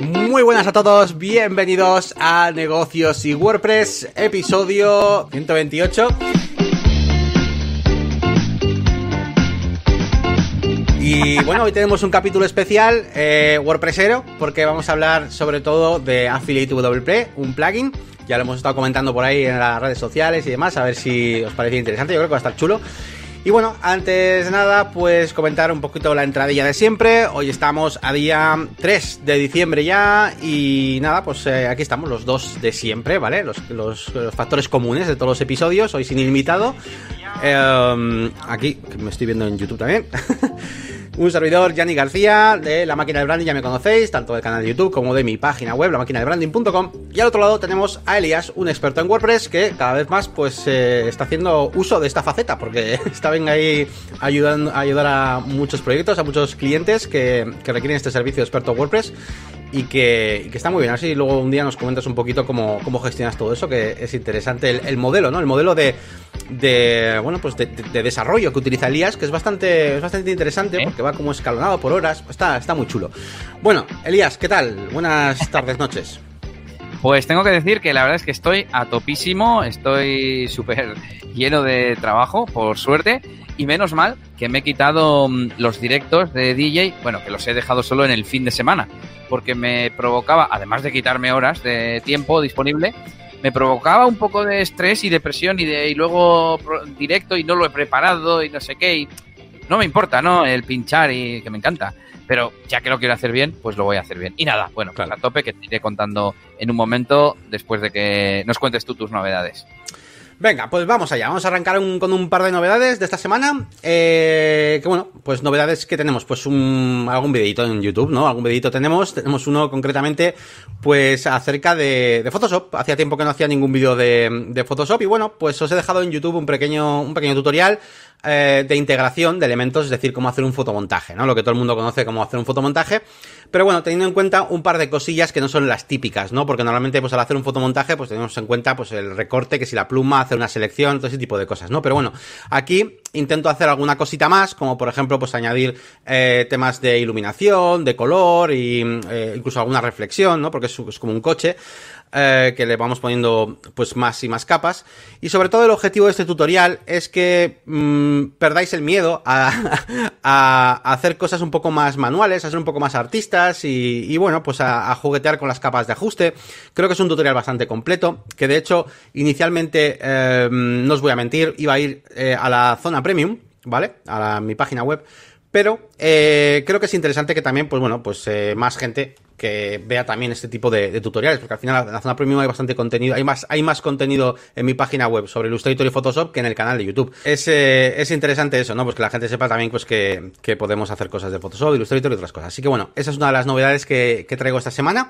Muy buenas a todos, bienvenidos a Negocios y WordPress, episodio 128. Y bueno, hoy tenemos un capítulo especial eh, WordPressero, porque vamos a hablar sobre todo de Affiliate WP, un plugin. Ya lo hemos estado comentando por ahí en las redes sociales y demás, a ver si os parece interesante. Yo creo que va a estar chulo. Y bueno, antes de nada, pues comentar un poquito la entradilla de siempre. Hoy estamos a día 3 de diciembre ya y nada, pues eh, aquí estamos los dos de siempre, ¿vale? Los, los, los, factores comunes de todos los episodios, hoy sin invitado. Eh, aquí, que me estoy viendo en YouTube también. Un servidor, Yanni García, de La Máquina de Branding, ya me conocéis, tanto del canal de YouTube como de mi página web, la máquina de branding.com. Y al otro lado tenemos a Elias, un experto en WordPress que cada vez más pues eh, está haciendo uso de esta faceta, porque está venga ahí ayudando a ayudar a muchos proyectos, a muchos clientes que, que requieren este servicio de experto WordPress y que, que, está muy bien. Así luego un día nos comentas un poquito cómo, cómo gestionas todo eso, que es interesante el modelo, ¿no? El modelo de, de bueno, pues de, de, de, desarrollo que utiliza Elías, que es bastante, es bastante interesante ¿Eh? porque va como escalonado por horas. Está, está muy chulo. Bueno, Elías, ¿qué tal? Buenas tardes, noches. Pues tengo que decir que la verdad es que estoy a topísimo, estoy súper lleno de trabajo, por suerte, y menos mal que me he quitado mm, los directos de DJ, bueno, que los he dejado solo en el fin de semana, porque me provocaba, además de quitarme horas de tiempo disponible, me provocaba un poco de estrés y depresión y, de, y luego directo y no lo he preparado y no sé qué. Y no me importa, ¿no? El pinchar y que me encanta. Pero ya que lo quiero hacer bien, pues lo voy a hacer bien. Y nada, bueno, claro. pues a tope que te iré contando en un momento después de que nos cuentes tú tus novedades. Venga, pues vamos allá. Vamos a arrancar un, con un par de novedades de esta semana. Eh, que bueno, pues novedades que tenemos, pues un, algún videito en YouTube, ¿no? Algún videito tenemos. Tenemos uno concretamente, pues acerca de, de Photoshop. Hacía tiempo que no hacía ningún vídeo de, de, Photoshop y bueno, pues os he dejado en YouTube un pequeño, un pequeño tutorial eh, de integración de elementos, es decir, cómo hacer un fotomontaje, ¿no? Lo que todo el mundo conoce como hacer un fotomontaje. Pero bueno, teniendo en cuenta un par de cosillas que no son las típicas, ¿no? Porque normalmente, pues al hacer un fotomontaje, pues tenemos en cuenta, pues el recorte, que si la pluma, hacer una selección, todo ese tipo de cosas, ¿no? Pero bueno, aquí intento hacer alguna cosita más, como por ejemplo, pues añadir eh, temas de iluminación, de color y eh, incluso alguna reflexión, ¿no? Porque es, es como un coche. Eh, que le vamos poniendo pues más y más capas. Y sobre todo el objetivo de este tutorial es que mmm, perdáis el miedo a, hacer cosas un poco más manuales, a ser un poco más artistas y, bueno pues a, juguetear con las capas de ajuste. Creo que es un tutorial bastante completo que de hecho inicialmente eh, no os voy a mentir iba a ir eh, a la zona premium vale a mi página web. Pero creo que es interesante que también, pues bueno, pues más gente que vea también este tipo de, de, tutoriales, porque al final en la zona premium hay bastante contenido, hay más, hay más contenido en mi página web sobre Illustrator y Photoshop que en el canal de YouTube. Es, eh, es interesante eso, ¿no? Pues que la gente sepa también pues que, que podemos hacer cosas de Photoshop, Illustrator y otras cosas. Así que bueno, esa es una de las novedades que, que traigo esta semana.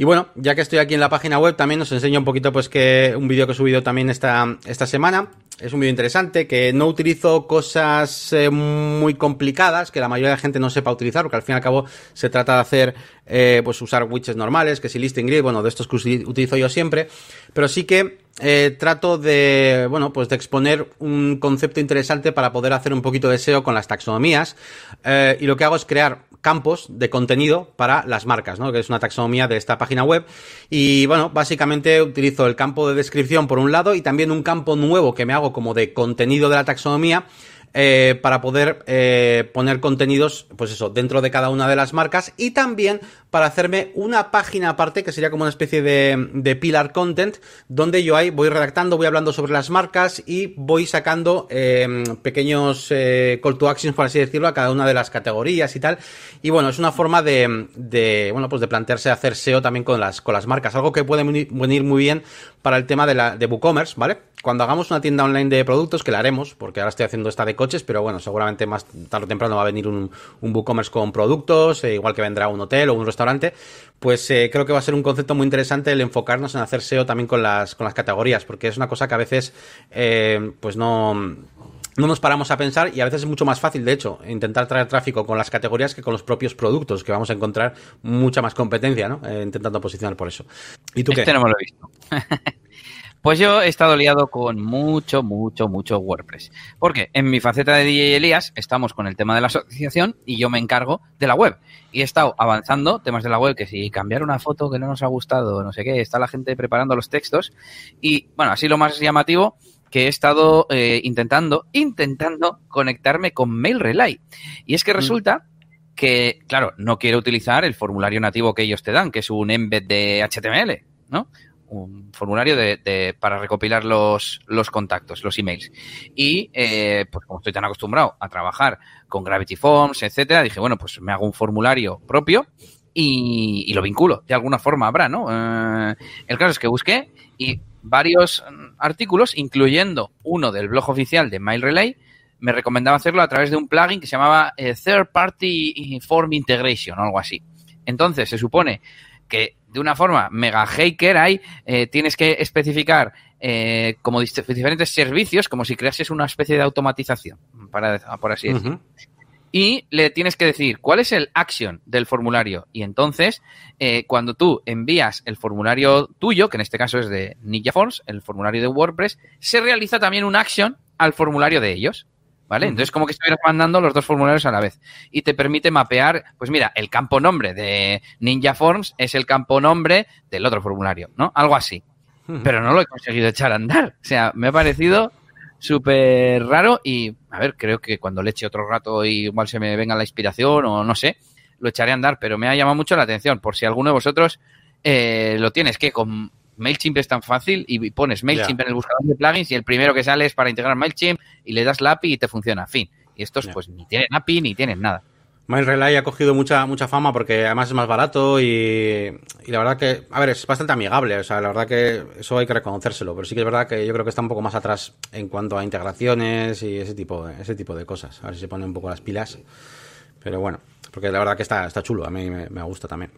Y bueno, ya que estoy aquí en la página web, también os enseño un poquito, pues, que un vídeo que he subido también esta, esta semana. Es un vídeo interesante, que no utilizo cosas eh, muy complicadas, que la mayoría de la gente no sepa utilizar, porque al fin y al cabo se trata de hacer, eh, pues, usar widgets normales, que si listing grid, bueno, de estos que utilizo yo siempre. Pero sí que eh, trato de, bueno, pues de exponer un concepto interesante para poder hacer un poquito de SEO con las taxonomías. Eh, y lo que hago es crear campos de contenido para las marcas, ¿no? Que es una taxonomía de esta página web. Y bueno, básicamente utilizo el campo de descripción por un lado y también un campo nuevo que me hago como de contenido de la taxonomía eh, para poder eh, poner contenidos, pues eso, dentro de cada una de las marcas y también para hacerme una página aparte que sería como una especie de, de pillar content donde yo ahí voy redactando, voy hablando sobre las marcas y voy sacando eh, pequeños call to actions, por así decirlo, a cada una de las categorías y tal. Y bueno, es una forma de, de bueno, pues de plantearse hacer SEO también con las, con las marcas, algo que puede venir muy bien para el tema de la de WooCommerce, ¿vale? Cuando hagamos una tienda online de productos, que la haremos, porque ahora estoy haciendo esta de coches, pero bueno, seguramente más tarde o temprano va a venir un, un WooCommerce con productos, eh, igual que vendrá un hotel o un restaurante, pues eh, creo que va a ser un concepto muy interesante el enfocarnos en hacer SEO también con las, con las categorías, porque es una cosa que a veces, eh, pues no, no nos paramos a pensar y a veces es mucho más fácil, de hecho, intentar traer tráfico con las categorías que con los propios productos, que vamos a encontrar mucha más competencia, ¿no? Eh, intentando posicionar por eso. ¿Y tú este qué? no me lo he visto. Pues yo he estado liado con mucho, mucho, mucho WordPress. Porque en mi faceta de DJ Elías estamos con el tema de la asociación y yo me encargo de la web. Y he estado avanzando temas de la web, que si cambiar una foto que no nos ha gustado, no sé qué, está la gente preparando los textos. Y bueno, así lo más llamativo que he estado eh, intentando, intentando conectarme con Mail Relay. Y es que mm. resulta que, claro, no quiero utilizar el formulario nativo que ellos te dan, que es un embed de HTML, ¿no? Un formulario de, para recopilar los, los contactos, los emails. Y, eh, pues como estoy tan acostumbrado a trabajar con Gravity Forms, etcétera, dije, bueno, pues me hago un formulario propio y, lo vinculo. De alguna forma habrá, ¿no? Eh, el caso es que busqué y varios mm, artículos, incluyendo uno del blog oficial de MailRelay, me recomendaba hacerlo a través de un plugin que se llamaba eh, Third Party Form Integration o algo así. Entonces, se supone que de una forma mega hacker ahí eh, tienes que especificar eh, como diferentes servicios, como si creases una especie de automatización, para, por así decirlo y le tienes que decir cuál es el action del formulario. Y entonces, eh, cuando tú envías el formulario tuyo, que en este caso es de Ninja Forms, el formulario de WordPress, se realiza también un action al formulario de ellos. ¿Vale? Entonces, como que estuvieras mandando los dos formularios a la vez. Y te permite mapear, pues mira, el campo nombre de Ninja Forms es el campo nombre del otro formulario, ¿no? Algo así. Pero no lo he conseguido echar a andar. O sea, me ha parecido súper raro y, a ver, creo que cuando le eche otro rato y igual se me venga la inspiración o no sé, lo echaré a andar, pero me ha llamado mucho la atención por si alguno de vosotros eh, lo tienes, que con MailChimp es tan fácil y pones MailChimp en el buscador de plugins y el primero que sale es para integrar MailChimp y le das la API y te funciona, fin. Y estos pues ni tienen API ni tienen nada. MyRelay ha cogido mucha, mucha fama porque además es más barato y, la verdad que, a ver, es bastante amigable. O sea, la verdad que eso hay que reconocérselo. Pero sí que es verdad que yo creo que está un poco más atrás en cuanto a integraciones y ese tipo, ese tipo de cosas. A ver si se pone un poco las pilas. Pero bueno, porque la verdad que está, está chulo. A mí me, gusta también.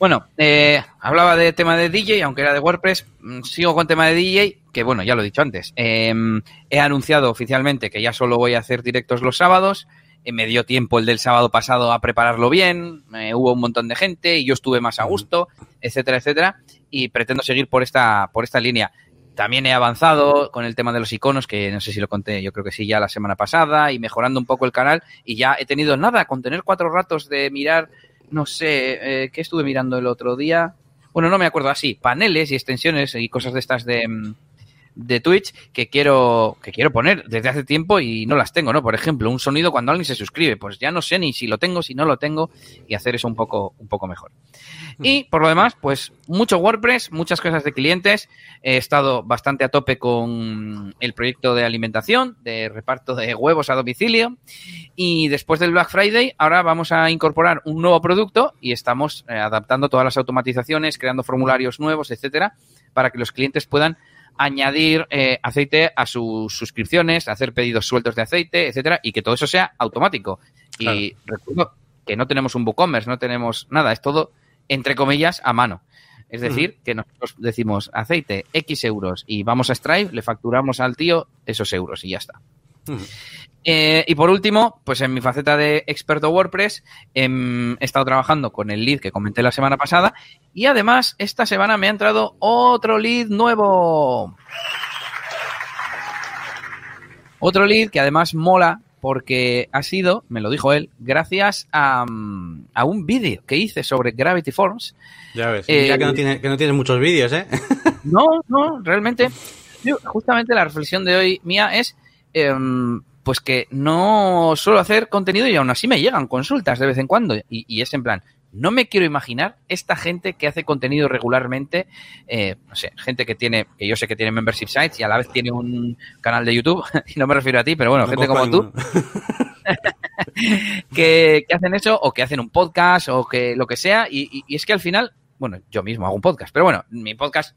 Bueno, eh, hablaba de tema de DJ, aunque era de WordPress. Mm, sigo con tema de DJ, que bueno, ya lo he dicho antes. Em, he anunciado oficialmente que ya solo voy a hacer directos los sábados. Eh, me dio tiempo el del sábado pasado a prepararlo bien, hubo un montón de gente y yo estuve más a gusto, etcétera, etcétera, y pretendo seguir por esta, por esta línea. También he avanzado con el tema de los iconos, que no sé si lo conté, yo creo que sí, ya la semana pasada, y mejorando un poco el canal, y ya he tenido nada, con tener cuatro ratos de mirar, no sé, eh, ¿qué estuve mirando el otro día? Bueno, no me acuerdo así, paneles y extensiones y cosas de estas de, mm, de Twitch que quiero, que quiero poner desde hace tiempo y no las tengo, ¿no? Por ejemplo, un sonido cuando alguien se suscribe, pues ya no sé ni si lo tengo, si no lo tengo, y hacer eso un poco, un poco mejor. Y por lo demás, pues mucho WordPress, muchas cosas de clientes. He estado bastante a tope con el proyecto de alimentación, de reparto de huevos a domicilio. Y después del Black Friday, ahora vamos a incorporar un nuevo producto y estamos eh, adaptando todas las automatizaciones, creando formularios nuevos, etcétera, para que los clientes puedan añadir eh, aceite a sus suscripciones, hacer pedidos sueltos de aceite, etcétera, y que todo eso sea automático. Y recuerdo que no tenemos un WooCommerce, no tenemos nada, es todo, entre comillas, a mano. Es decir, que nosotros decimos aceite X euros y vamos a Stripe, le facturamos al tío esos euros y ya está. Eh, y por último, pues en mi faceta de experto WordPress em, he estado trabajando con el lead que comenté la semana pasada y además esta semana me ha entrado otro lead nuevo. Otro lead que además mola porque ha sido, me lo dijo él, gracias a, a un vídeo que hice sobre Gravity Forms. Ya ves, eh, que no tiene, que no tiene muchos vídeos, ¿eh? No, no, realmente, justamente la reflexión de hoy mía es em, pues que no suelo hacer contenido y aún así me llegan consultas de vez en cuando. Y, es en plan, no me quiero imaginar esta gente que hace contenido regularmente, eh, no sé, gente que tiene, que yo sé que tiene membership sites y a la vez tiene un canal de YouTube, y no me refiero a ti, pero bueno, gente como tú, que, hacen eso o que hacen un podcast o que lo que sea. Y, es que al final, bueno, yo mismo hago un podcast, pero bueno, mi podcast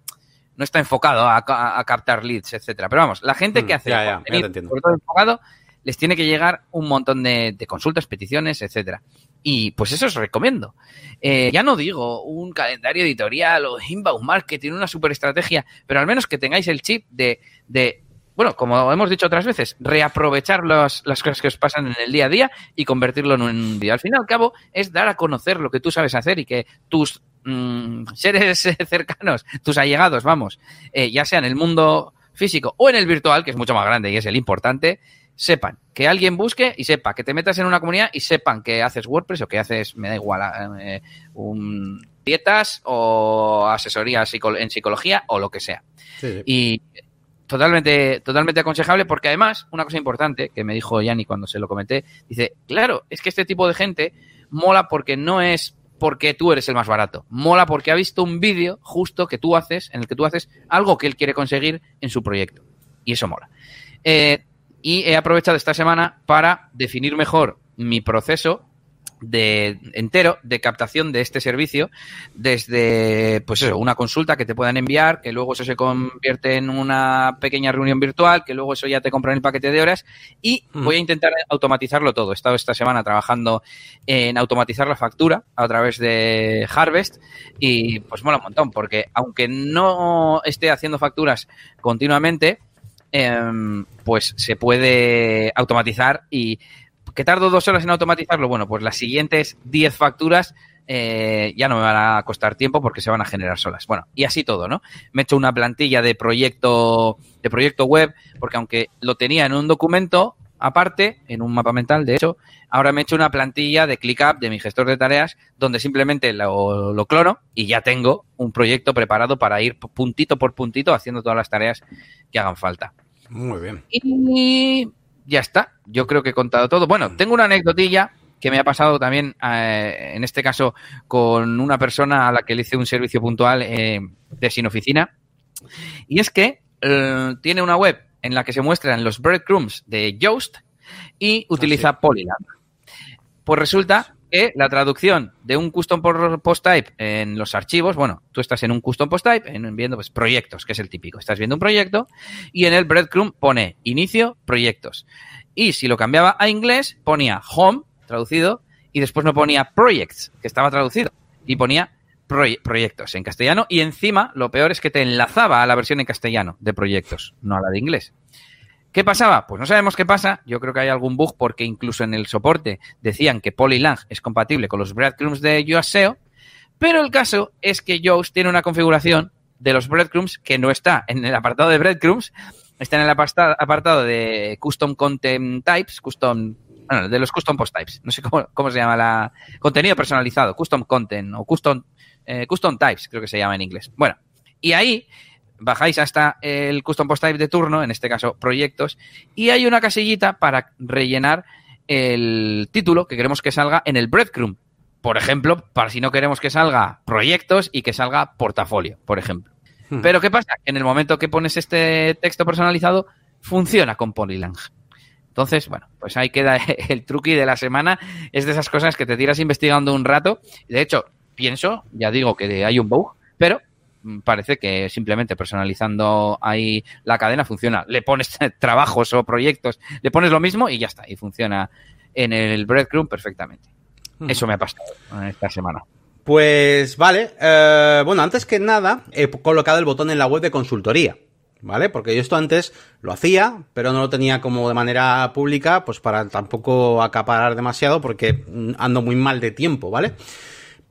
no está enfocado a, captar leads, etcétera. Pero vamos, la gente mm, que hace sobre todo enfocado, les tiene que llegar un montón de, consultas, peticiones, etcétera. Y pues eso os recomiendo. Eh, ya no digo un calendario editorial o inbound marketing, una super estrategia, pero al menos que tengáis el chip de, de bueno, como hemos dicho otras veces, reaprovechar las cosas que os pasan en el día a día y convertirlo en un día. Al fin y al cabo, es dar a conocer lo que tú sabes hacer y que tus mm, seres cercanos, tus allegados, vamos, eh, ya sea en el mundo físico o en el virtual, que es mucho más grande y es el importante, sepan que alguien busque y sepa que te metas en una comunidad y sepan que haces WordPress o que haces, me da igual, eh, un, dietas o asesoría en psicología o lo que sea. Y totalmente, totalmente aconsejable porque además, una cosa importante que me dijo Yanni cuando se lo comenté, dice, claro, es que este tipo de gente mola porque no es porque tú eres el más barato. Mola porque ha visto un vídeo justo que tú haces, en el que tú haces algo que él quiere conseguir en su proyecto. Y eso mola. Eh, y he aprovechado esta semana para definir mejor mi proceso de entero de captación de este servicio desde pues eso, una consulta que te puedan enviar, que luego eso se convierte en una pequeña reunión virtual, que luego eso ya te compran el paquete de horas y mm. voy a intentar automatizarlo todo. He estado esta semana trabajando en automatizar la factura a través de Harvest y pues mola un montón porque aunque no esté haciendo facturas continuamente, em, pues se puede automatizar y ¿Que tardo dos horas en automatizarlo? Bueno, pues las siguientes 10 facturas eh, ya no me van a costar tiempo porque se van a generar solas. Bueno, y así todo, ¿no? Me he hecho una plantilla de proyecto, de proyecto web, porque aunque lo tenía en un documento aparte, en un mapa mental, de hecho, ahora me he hecho una plantilla de ClickUp de mi gestor de tareas, donde simplemente lo, lo clono y ya tengo un proyecto preparado para ir puntito por puntito haciendo todas las tareas que hagan falta. Muy bien. Y ya está. Yo creo que he contado todo. Bueno, mm. tengo una anécdotilla que me ha pasado también, eh, en este caso, con una persona a la que le hice un servicio puntual eh, de sin oficina. Y es que eh, tiene una web en la que se muestran los breadcrumbs de Yoast y utiliza ah, Polyland. Pues resulta que la traducción de un custom post type en los archivos, bueno, tú estás en un custom post type, en, viendo pues, proyectos, que es el típico. Estás viendo un proyecto y en el breadcrumb pone inicio, proyectos. Y si lo cambiaba a inglés, ponía home, traducido, y después no ponía projects, que estaba traducido, y ponía proyectos en castellano. Y encima, lo peor es que te enlazaba a la versión en castellano de proyectos, no a la de inglés. ¿Qué pasaba? Pues no sabemos qué pasa. Yo creo que hay algún bug porque incluso en el soporte decían que Polylang es compatible con los breadcrumbs de Yoast pero el caso es que Yoast tiene una configuración de los breadcrumbs que no está en el apartado de breadcrumbs, está en el apartado de custom content types, custom, bueno, de los custom post types, no sé cómo, se llama la contenido personalizado, custom content o custom, eh, custom types, creo que se llama en inglés. Bueno, y ahí bajáis hasta el custom post type de turno, en este caso proyectos, y hay una casillita para rellenar el título que queremos que salga en el breadcrumb. Por ejemplo, para si no queremos que salga proyectos y que salga portafolio, por ejemplo. Hmm. Pero ¿qué pasa? En el momento que pones este texto personalizado, funciona con Polylang. Entonces, bueno, pues ahí queda el truqui de la semana. Es de esas cosas que te tiras investigando un rato. De hecho, pienso, ya digo que hay un bug, pero parece que simplemente personalizando ahí la cadena funciona. Le pones trabajos o proyectos, le pones lo mismo y ya está, y funciona en el breadcrumb perfectamente. Eso me ha pasado esta semana. Pues vale, eh, bueno, antes que nada he colocado el botón en la web de consultoría. ¿Vale? Porque yo esto antes lo hacía, pero no lo tenía como de manera pública, pues para tampoco acaparar demasiado, porque ando muy mal de tiempo, ¿vale?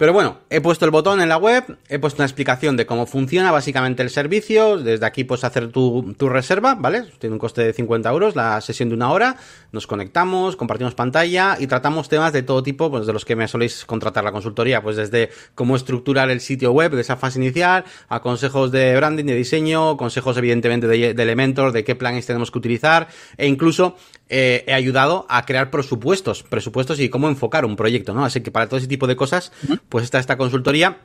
Pero bueno, he puesto el botón en la web, he puesto una explicación de cómo funciona básicamente el servicio. Desde aquí puedes hacer tu, reserva, ¿vale? Tiene un coste de 50 euros la sesión de una hora. Nos conectamos, compartimos pantalla y tratamos temas de todo tipo, pues de los que me soléis contratar la consultoría, pues desde cómo estructurar el sitio web de esa fase inicial, a consejos de branding, de diseño, consejos evidentemente de, Elementor, de qué planes tenemos que utilizar e incluso eh, he ayudado a crear presupuestos, presupuestos y cómo enfocar un proyecto, ¿no? Así que para todo ese tipo de cosas, pues está esta consultoría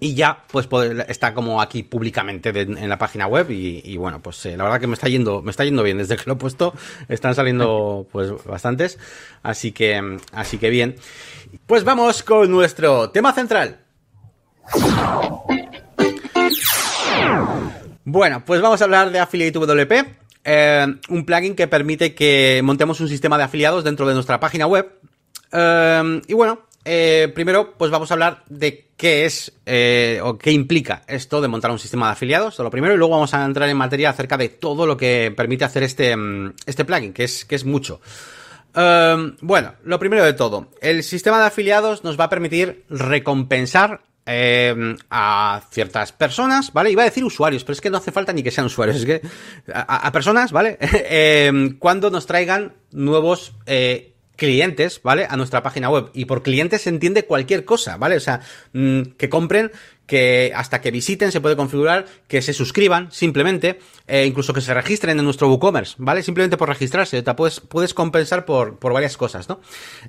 y ya pues está como aquí públicamente en la página web y, bueno pues eh, la verdad que me está yendo me está yendo bien. Desde que lo he puesto están saliendo pues bastantes. Así que así que bien. Pues vamos con nuestro tema central. Bueno pues vamos a hablar de Affiliate WP eh, un plugin que permite que montemos un sistema de afiliados dentro de nuestra página web. Eh, y bueno, eh, primero, pues vamos a hablar de qué es o qué implica esto de montar un sistema de afiliados, lo primero, y luego vamos a entrar en materia acerca de todo lo que permite hacer este, mm, este plugin, que es, que es mucho. bueno, lo primero de todo, el sistema de afiliados nos va a permitir recompensar eh, a ciertas personas, ¿vale? Iba a decir usuarios, pero es que no hace falta ni que sean usuarios, es que a, personas, ¿vale? eh, cuando nos traigan nuevos eh, clientes, ¿vale? A nuestra página web. Y por clientes se entiende cualquier cosa, ¿vale? O sea, mmm, que compren, que hasta que visiten se puede configurar, que se suscriban simplemente, eh, incluso que se registren en nuestro WooCommerce, ¿vale? Simplemente por registrarse, te puedes, puedes compensar por, por varias cosas, ¿no?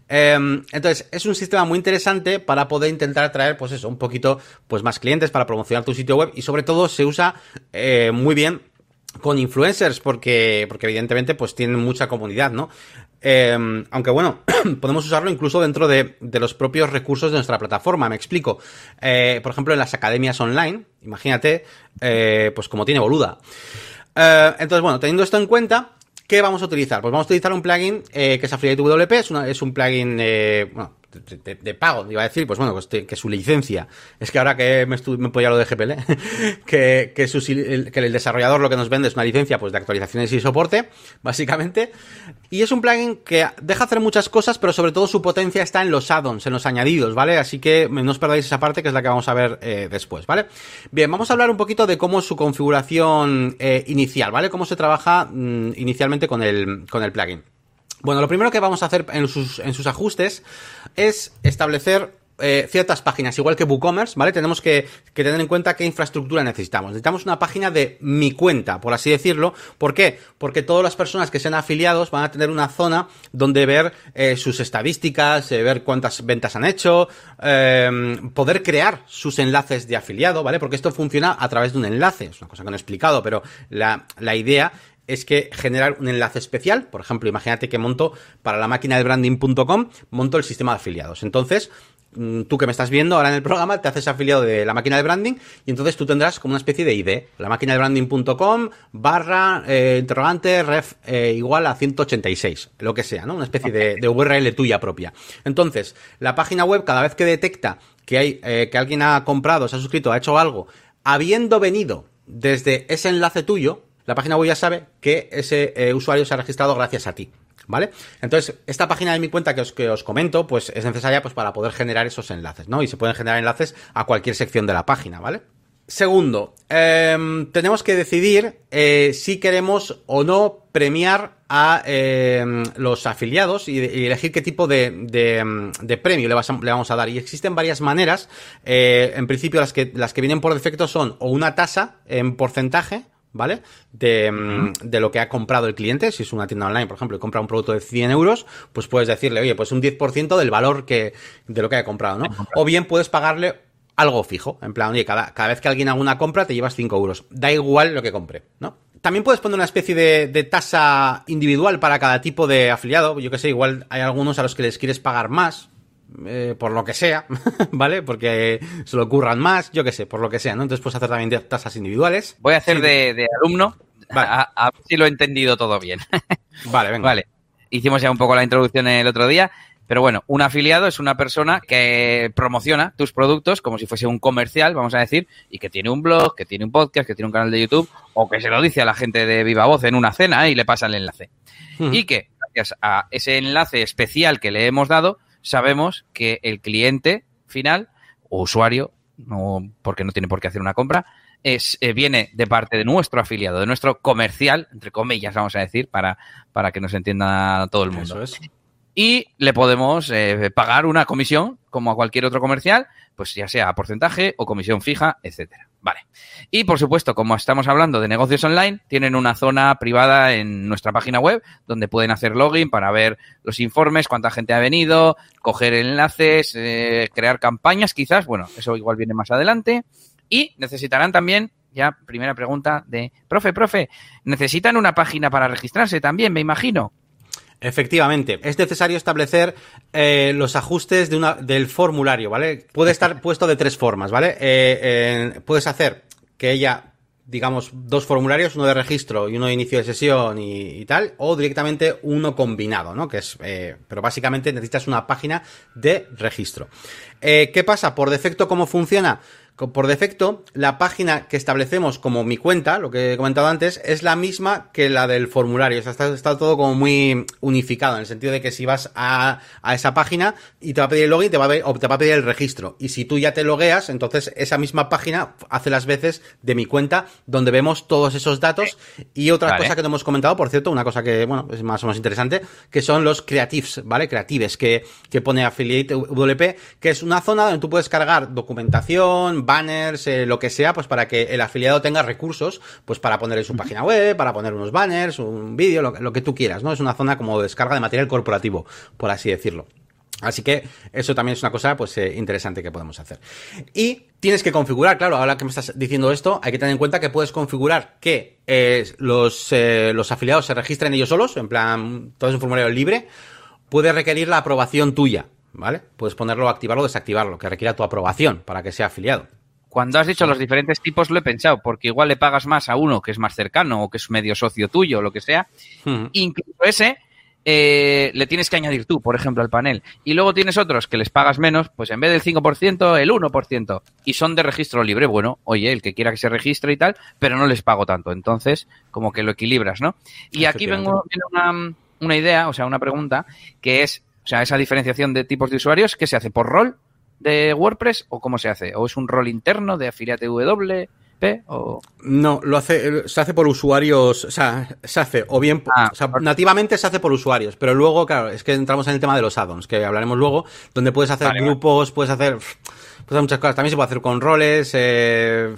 Eh, entonces, es un sistema muy interesante para poder intentar atraer, pues eso, un poquito, pues más clientes para promocionar tu sitio web y sobre todo se usa eh, muy bien con influencers porque, porque evidentemente pues tienen mucha comunidad, ¿no? Eh, aunque bueno, podemos usarlo incluso dentro de, los propios recursos de nuestra plataforma. Me explico. Eh, por ejemplo, en las academias online, imagínate, eh, pues como tiene boluda. Eh, entonces, bueno, teniendo esto en cuenta, ¿qué vamos a utilizar? Pues vamos a utilizar un plugin que es Affiliate WP, es, es un plugin, bueno, de, pago, iba a decir, pues bueno, pues que su licencia. Es que ahora que me, me he lo de GPL, que, que, el, desarrollador lo que nos vende es una licencia pues de actualizaciones y soporte, básicamente. Y es un plugin que deja hacer muchas cosas, pero sobre todo su potencia está en los add-ons, en los añadidos, ¿vale? Así que no os perdáis esa parte que es la que vamos a ver eh, después, ¿vale? Bien, vamos a hablar un poquito de cómo su configuración eh, inicial, ¿vale? Cómo se trabaja mmm, inicialmente con el, con el plugin. Bueno, lo primero que vamos a hacer en sus, en sus ajustes es establecer eh, ciertas páginas, igual que WooCommerce, ¿vale? Tenemos que, que, tener en cuenta qué infraestructura necesitamos. Necesitamos una página de mi cuenta, por así decirlo. ¿Por qué? Porque todas las personas que sean afiliados van a tener una zona donde ver eh, sus estadísticas, eh, ver cuántas ventas han hecho, eh, poder crear sus enlaces de afiliado, ¿vale? Porque esto funciona a través de un enlace. Es una cosa que no he explicado, pero la, la idea es que generar un enlace especial, por ejemplo, imagínate que monto para la máquina de branding.com, monto el sistema de afiliados. Entonces, mm, tú que me estás viendo ahora en el programa, te haces afiliado de la máquina de branding y entonces tú tendrás como una especie de ID, la máquina de branding.com barra eh, interrogante ref eh, igual a 186, lo que sea, ¿no? Una especie de, de, URL tuya propia. Entonces, la página web cada vez que detecta que hay eh, que alguien ha comprado, se ha suscrito, ha hecho algo, habiendo venido desde ese enlace tuyo, la página web ya sabe que ese eh, usuario se ha registrado gracias a ti. ¿Vale? Entonces, esta página de mi cuenta que os, que os comento, pues es necesaria pues, para poder generar esos enlaces, ¿no? Y se pueden generar enlaces a cualquier sección de la página, ¿vale? Segundo, eh, tenemos que decidir eh, si queremos o no premiar a eh, los afiliados y, elegir qué tipo de, de premio le, le, vamos a dar. Y existen varias maneras. Eh, en principio, las que, las que vienen por defecto son o una tasa en porcentaje, ¿vale? De, mm, de, lo que ha comprado el cliente. Si es una tienda online, por ejemplo, y compra un producto de 100 euros, pues puedes decirle, oye, pues un 10% del valor que, de lo que haya comprado, ¿no? O bien puedes pagarle algo fijo, en plan, oye, cada, cada vez que alguien haga una compra te llevas 5 euros. Da igual lo que compre, ¿no? También puedes poner una especie de, de tasa individual para cada tipo de afiliado. Yo que sé, igual hay algunos a los que les quieres pagar más, eh, por lo que sea, ¿vale? Porque se lo ocurran más, yo qué sé, por lo que sea, ¿no? Entonces puedes hacer también tasas individuales. Voy a hacer sí. de, de, alumno, vale. a, a, ver si lo he entendido todo bien. vale, venga. Vale. Hicimos ya un poco la introducción el otro día, pero bueno, un afiliado es una persona que promociona tus productos como si fuese un comercial, vamos a decir, y que tiene un blog, que tiene un podcast, que tiene un canal de YouTube, o que se lo dice a la gente de viva voz en una cena ¿eh? y le pasa el enlace. Uh -huh. Y que, gracias a ese enlace especial que le hemos dado, sabemos que el cliente final o usuario, no, porque no tiene por qué hacer una compra, es, eh, viene de parte de nuestro afiliado, de nuestro comercial, entre comillas, vamos a decir, para, para que nos entienda todo el mundo. Eso es. Y le podemos eh, pagar una comisión, como a cualquier otro comercial, pues ya sea porcentaje o comisión fija, etcétera. Vale. Y por supuesto, como estamos hablando de negocios online, tienen una zona privada en nuestra página web donde pueden hacer login para ver los informes, cuánta gente ha venido, coger enlaces, eh, crear campañas, quizás. Bueno, eso igual viene más adelante. Y necesitarán también, ya primera pregunta de, profe, profe, ¿necesitan una página para registrarse también, me imagino? Efectivamente, es necesario establecer eh, los ajustes de una, del formulario, ¿vale? Puede estar puesto de tres formas, ¿vale? Eh, eh, puedes hacer que ella, digamos, dos formularios, uno de registro y uno de inicio de sesión y, y tal, o directamente uno combinado, ¿no? Que es, eh, pero básicamente necesitas una página de registro. Eh, ¿Qué pasa? Por defecto, ¿cómo funciona? Por defecto, la página que establecemos como mi cuenta, lo que he comentado antes, es la misma que la del formulario. O sea, está, está, todo como muy unificado, en el sentido de que si vas a, a, esa página y te va a pedir el login, te va a, o te va a pedir el registro. Y si tú ya te logueas, entonces esa misma página hace las veces de mi cuenta donde vemos todos esos datos. Y otra vale. cosa que no hemos comentado, por cierto, una cosa que, bueno, es más o menos interesante, que son los creatives, ¿vale? Creatives, que, que pone Affiliate WP, que es una zona donde tú puedes cargar documentación, banners, eh, lo que sea, pues para que el afiliado tenga recursos, pues para poner en su página web, para poner unos banners, un vídeo, lo, lo, que tú quieras, ¿no? Es una zona como de descarga de material corporativo, por así decirlo. Así que eso también es una cosa pues eh, interesante que podemos hacer. Y tienes que configurar, claro, ahora que me estás diciendo esto, hay que tener en cuenta que puedes configurar que eh, los, eh, los afiliados se registren ellos solos, en plan, todo es un formulario libre, puede requerir la aprobación tuya, ¿vale? Puedes ponerlo, activarlo o desactivarlo, que requiera tu aprobación para que sea afiliado. Cuando has dicho los diferentes tipos lo he pensado, porque igual le pagas más a uno que es más cercano o que es medio socio tuyo o lo que sea. Incluso ese eh, le tienes que añadir tú, por ejemplo, al panel. Y luego tienes otros que les pagas menos, pues en vez del 5%, el 1%. Y son de registro libre. Bueno, oye, el que quiera que se registre y tal, pero no les pago tanto. Entonces, como que lo equilibras, ¿no? Y aquí vengo, viene una, una idea, o sea, una pregunta, que es, o sea, esa diferenciación de tipos de usuarios, ¿qué se hace? ¿Por rol de WordPress o cómo se hace? ¿O es un rol interno de Affiliate W? O... No, lo hace, se hace por usuarios, o sea, se hace, o bien, ah, o sea, nativamente se hace por usuarios, pero luego, claro, es que entramos en el tema de los add-ons, que hablaremos luego, donde puedes hacer vale, grupos, vale. puedes hacer, puedes hacer muchas cosas, también se puede hacer con roles, eh,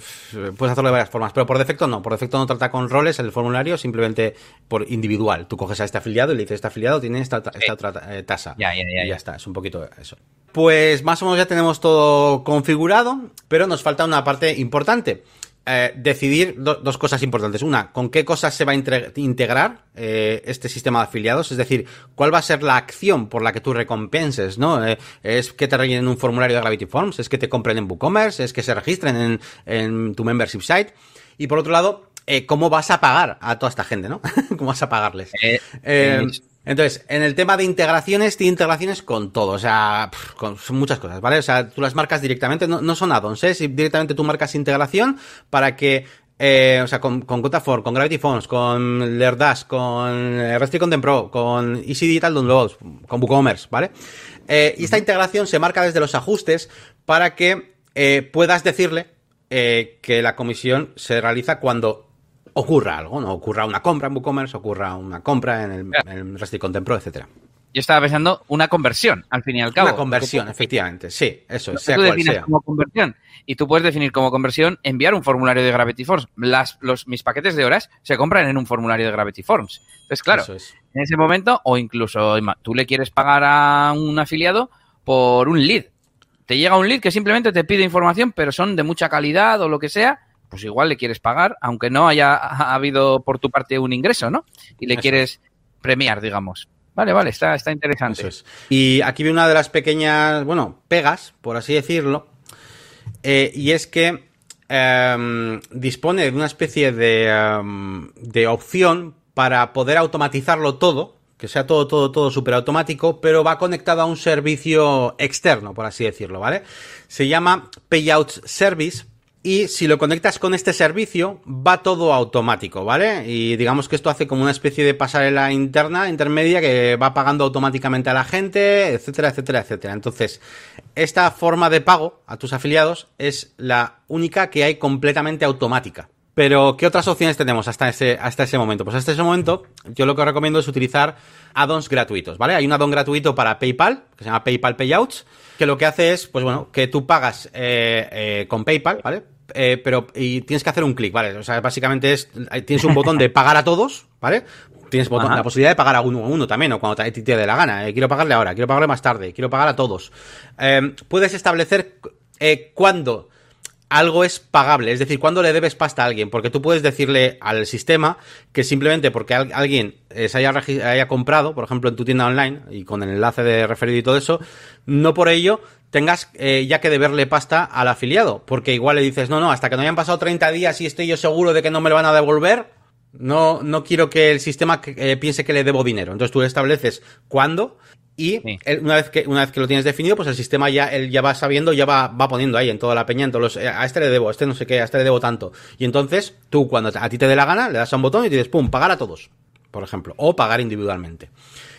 puedes hacerlo de varias formas, pero por defecto no, por defecto no trata con roles el formulario, simplemente por individual, tú coges a este afiliado y le dices, este afiliado tiene esta, otra eh, tasa, ya, ya, ya, y ya. está, es un poquito eso. Pues más o menos ya tenemos todo configurado, pero nos falta una parte importante eh, decidir do, dos cosas importantes. Una, con qué cosas se va a integrar eh, este sistema de afiliados, es decir, cuál va a ser la acción por la que tú recompenses, ¿no? Eh, es que te rellenen un formulario de Gravity Forms, es que te compren en WooCommerce, es que se registren en, en tu membership site. Y por otro lado, eh, cómo vas a pagar a toda esta gente, ¿no? ¿Cómo vas a pagarles? Eh, eh, entonces, en el tema de integraciones, tiene integraciones con todo, o sea, con muchas cosas, ¿vale? O sea, tú las marcas directamente, no, no son add-ons, ¿eh? Si directamente tú marcas integración para que eh, o sea, con, con Cotafor, con Gravity Phones, con Lerdash, con Restrict Content Pro, con Easy Digital Downloads, con WooCommerce, ¿vale? Eh, y esta integración se marca desde los ajustes para que eh, puedas decirle eh, que la comisión se realiza cuando ocurra algo, ¿no? Ocurra una compra en WooCommerce, ocurra una compra en el, en Content Pro, etcétera. Yo estaba pensando una conversión, al fin y al cabo. Una conversión, efectivamente, sí, eso es, sea tú cual sea. como conversión. Y tú puedes definir como conversión enviar un formulario de Gravity Forms. Las, los, mis paquetes de horas se compran en un formulario de Gravity Forms. Entonces, claro, es. en ese momento, o incluso tú le quieres pagar a un afiliado por un lead. Te llega un lead que simplemente te pide información, pero son de mucha calidad o lo que sea, pues igual le quieres pagar, aunque no haya ha habido por tu parte un ingreso, ¿no? Y le Eso. quieres premiar, digamos. Vale, vale, está, está interesante. Es. Y aquí viene una de las pequeñas, bueno, pegas, por así decirlo, eh, y es que eh, dispone de una especie de, um, de opción para poder automatizarlo todo, que sea todo, todo, todo súper automático, pero va conectado a un servicio externo, por así decirlo, ¿vale? Se llama Payout Service y si lo conectas con este servicio va todo automático, ¿vale? Y digamos que esto hace como una especie de pasarela interna, intermedia, que va pagando automáticamente a la gente, etcétera, etcétera, etcétera. Entonces, esta forma de pago a tus afiliados es la única que hay completamente automática. Pero, ¿qué otras opciones tenemos hasta ese, hasta ese momento? Pues hasta ese momento, yo lo que os recomiendo es utilizar add-ons gratuitos, ¿vale? Hay un add-on gratuito para PayPal, que se llama PayPal Payouts, que lo que hace es, pues bueno, que tú pagas eh, eh, con PayPal, ¿vale? Eh, pero y tienes que hacer un clic, ¿vale? O sea, básicamente es tienes un botón de pagar a todos, ¿vale? Tienes botón, la posibilidad de pagar a uno a uno también, o cuando te, te dé la gana. Eh, quiero pagarle ahora, quiero pagarle más tarde, quiero pagar a todos. Eh, puedes establecer eh, cuándo algo es pagable, es decir, cuándo le debes pasta a alguien, porque tú puedes decirle al sistema que simplemente porque alguien eh, se haya, haya comprado, por ejemplo, en tu tienda online y con el enlace de referido y todo eso, no por ello tengas eh, ya que deberle pasta al afiliado, porque igual le dices, no, no, hasta que no hayan pasado 30 días y estoy yo seguro de que no me lo van a devolver, no, no quiero que el sistema eh, piense que le debo dinero. Entonces tú estableces cuándo Y una, vez que, una vez que lo tienes definido, pues el sistema ya, él ya va sabiendo, ya va, va poniendo ahí en toda la peña, en todos los, eh, a este le debo, a este no sé qué, a este le debo tanto. Y entonces, tú cuando a ti te dé la gana, le das a un botón y dices, pum, pagar a todos, por ejemplo, o pagar individualmente.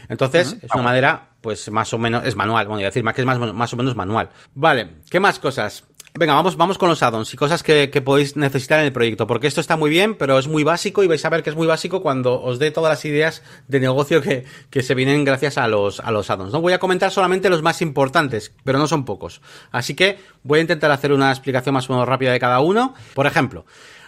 Entonces, es una manera, pues más o menos, es manual, bueno, decir, más que es más, más o menos manual. Vale, ¿qué más cosas? Venga, vamos, vamos con los addons y cosas que, podéis necesitar en el proyecto, porque esto está muy bien, pero es muy básico y vais a ver que es muy básico cuando os dé todas las ideas de negocio que, se vienen gracias a los, a los addons. ¿no? Voy a comentar solamente los más importantes, pero no son pocos. Así que voy a intentar hacer una explicación más o menos rápida de cada uno. Por ejemplo,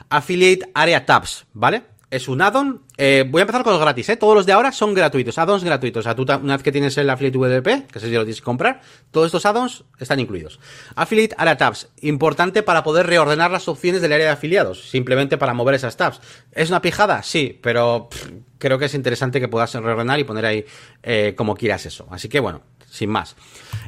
Affiliate Area Tabs, ¿vale? Es un addon. Eh, voy a empezar con los gratis, ¿eh? Todos los de ahora son gratuitos, addons gratuitos. O sea, tú una vez que tienes el Affiliate VDP, que sé si lo tienes que comprar, todos estos addons están incluidos. Affiliate Area Tabs, importante para poder reordenar las opciones del área de afiliados, simplemente para mover esas tabs. ¿Es una pijada? Sí, pero creo que es interesante que puedas reordenar y poner ahí eh, como quieras eso. Así que bueno, sin más.